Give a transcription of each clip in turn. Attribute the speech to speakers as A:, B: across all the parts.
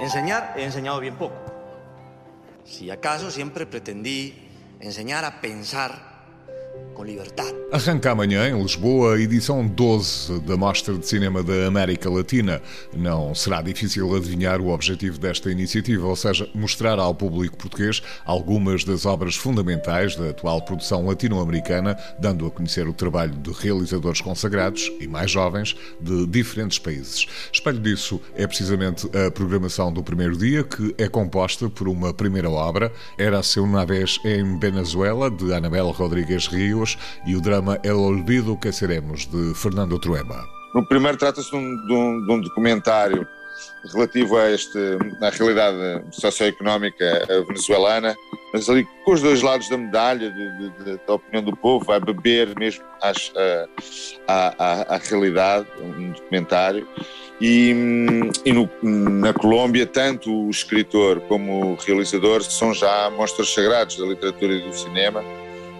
A: Enseñar, he enseñado bien poco. Si acaso siempre pretendí enseñar a pensar com liberdade.
B: Arranca amanhã em Lisboa a edição 12 da Mostra de Cinema da América Latina. Não será difícil adivinhar o objetivo desta iniciativa, ou seja, mostrar ao público português algumas das obras fundamentais da atual produção latino-americana, dando a conhecer o trabalho de realizadores consagrados e mais jovens de diferentes países. Espelho disso é precisamente a programação do primeiro dia, que é composta por uma primeira obra, Era Seu Navés em Venezuela, de Anabel Rodrigues E o drama El Olvido que Seremos, de Fernando Trueba.
C: No primeiro trata-se de, um, de, um, de um, documentário relativo a este, à realidade socioeconómica venezuelana, mas ali com os dois lados da medalha, da opinião do povo, vai beber mesmo às, à, à realidade, um documentário. E, e no, na Colômbia, tanto o escritor como o realizador são já monstros sagrados da literatura e do cinema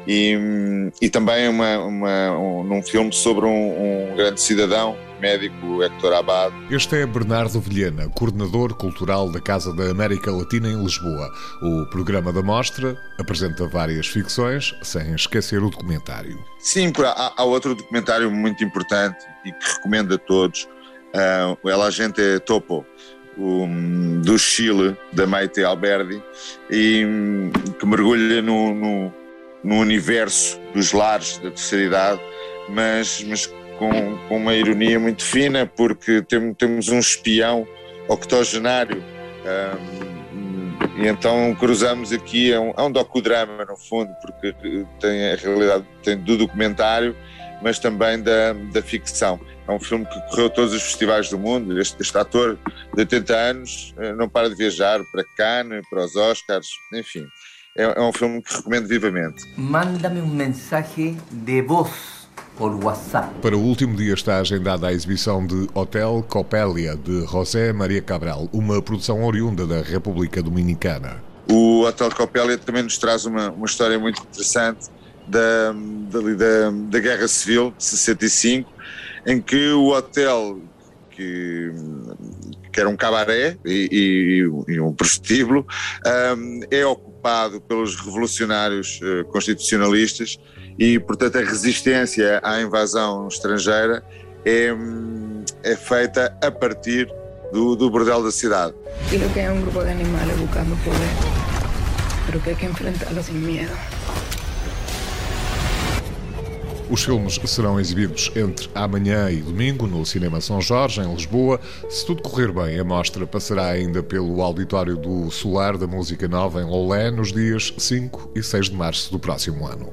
C: e, e também uma, uma, um, num filme sobre um, um grande cidadão, médico Héctor Abad.
B: Este é Bernardo Vilhena, coordenador cultural da Casa da América Latina em Lisboa. O programa da mostra apresenta várias ficções, sem esquecer o documentário.
C: Sim, há, há outro documentário muito importante e que recomendo a todos, uh, El Agente Topo, do Chile, da Maite Alberdi, e que mergulha no, no no universo dos lares da terceira idade, mas, mas com, com uma ironia muito fina, porque tem, temos um espião octogenário. E então cruzamos aqui, é um, é um docudrama no fundo, porque tem a realidade tem do documentário, mas também da, da ficção. É um filme que correu todos os festivais do mundo. Este, este ator de 80 anos eh, não para de viajar para Cannes, para os Oscars, enfim é, é um filme que recomendo vivamente.
D: Manda-me um mensagem de voz por WhatsApp.
B: Para o último dia está agendada a exibição de Hotel Copélia, de José Maria Cabral, uma produção oriunda da República Dominicana.
C: O Hotel Copélia também nos traz uma, uma história muito interessante da, da, da Guerra Civil de 65, em que o hotel que, que era um cabaré e, e, e um prostíbulo, um, é ocupado pelos revolucionários uh, constitucionalistas e, portanto, a resistência à invasão estrangeira é, hum, é feita a partir do, do bordel da cidade.
E: Digo que é um grupo de animais buscando poder, mas que há que enfrentá-los sem medo.
B: Os filmes serão exibidos entre amanhã e domingo no Cinema São Jorge, em Lisboa. Se tudo correr bem, a mostra passará ainda pelo auditório do Solar da Música Nova em Lolé nos dias 5 e 6 de março do próximo ano.